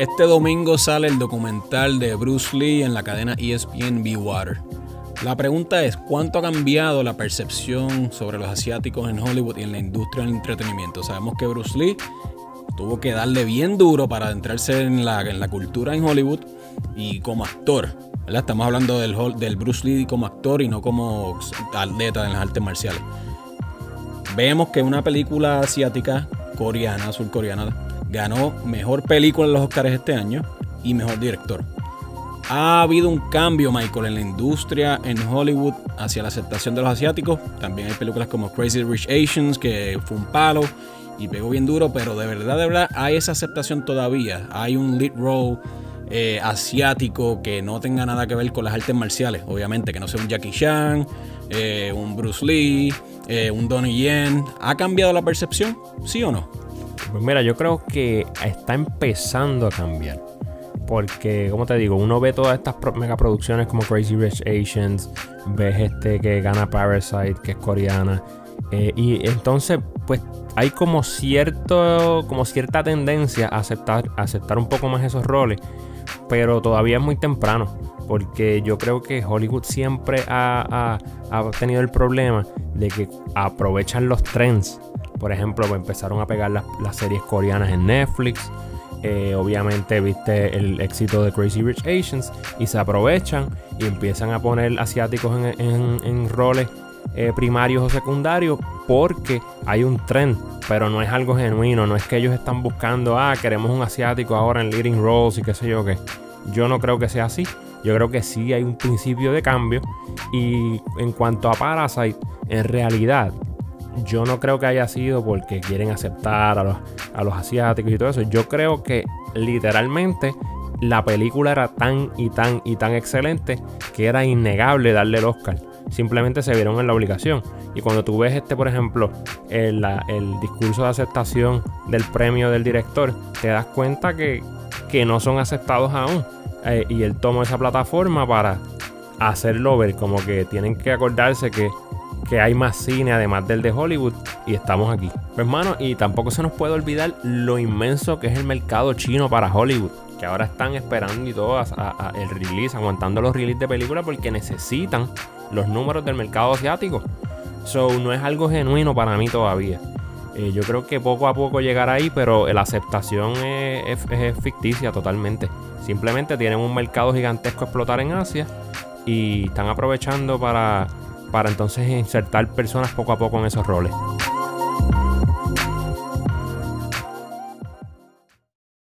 Este domingo sale el documental de Bruce Lee en la cadena ESPN Be Water. La pregunta es, ¿cuánto ha cambiado la percepción sobre los asiáticos en Hollywood y en la industria del entretenimiento? Sabemos que Bruce Lee tuvo que darle bien duro para adentrarse en la, en la cultura en Hollywood y como actor. Estamos hablando del, del Bruce Lee como actor y no como atleta en las artes marciales. Vemos que una película asiática, coreana, surcoreana, ganó mejor película en los Oscars este año y mejor director. Ha habido un cambio, Michael, en la industria en Hollywood hacia la aceptación de los asiáticos. También hay películas como Crazy Rich Asians, que fue un palo y pegó bien duro, pero de verdad, de verdad, hay esa aceptación todavía. Hay un lead role eh, asiático que no tenga nada que ver con las artes marciales, obviamente, que no sea un Jackie Chan, eh, un Bruce Lee, eh, un Donnie Yen. ¿Ha cambiado la percepción? ¿Sí o no? Pues mira, yo creo que está empezando a cambiar. Porque, como te digo, uno ve todas estas megaproducciones como Crazy Rich Asians, ves este que gana Parasite, que es coreana. Y entonces, pues hay como cierto, como cierta tendencia a aceptar, aceptar un poco más esos roles. Pero todavía es muy temprano. Porque yo creo que Hollywood siempre ha, ha tenido el problema de que aprovechan los trends por ejemplo, pues, empezaron a pegar las, series coreanas en Netflix. Eh, obviamente viste el éxito de Crazy Rich Asians y se aprovechan y empiezan a poner asiáticos en, roles eh, primarios o secundarios porque hay un trend, pero no es algo genuino, no es que ellos están buscando, ah, queremos un asiático ahora en leading roles y qué sé yo qué. Yo no creo que sea así. Yo creo que sí hay un principio de cambio y en cuanto a Parasite, en realidad yo no creo que haya sido porque quieren aceptar a los, asiáticos y todo eso. Yo creo que literalmente la película era tan y tan y tan excelente que era innegable darle el Oscar. Simplemente se vieron en la obligación. Y cuando tú ves este, por ejemplo, el, discurso de aceptación del premio del director, te das cuenta que, no son aceptados aún. Eh, y él toma esa plataforma para hacerlo ver como que tienen que acordarse que que hay más cine además del de Hollywood y estamos aquí. Pues hermano, y tampoco se nos puede olvidar lo inmenso que es el mercado chino para Hollywood, que ahora están esperando y todo el release, aguantando los releases de películas porque necesitan los números del mercado asiático. So, no es algo genuino para mí todavía. Eh, yo creo que poco a poco llegará ahí, pero la aceptación es, es ficticia totalmente. Simplemente tienen un mercado gigantesco a explotar en Asia y están aprovechando para para entonces insertar personas poco a poco en esos roles.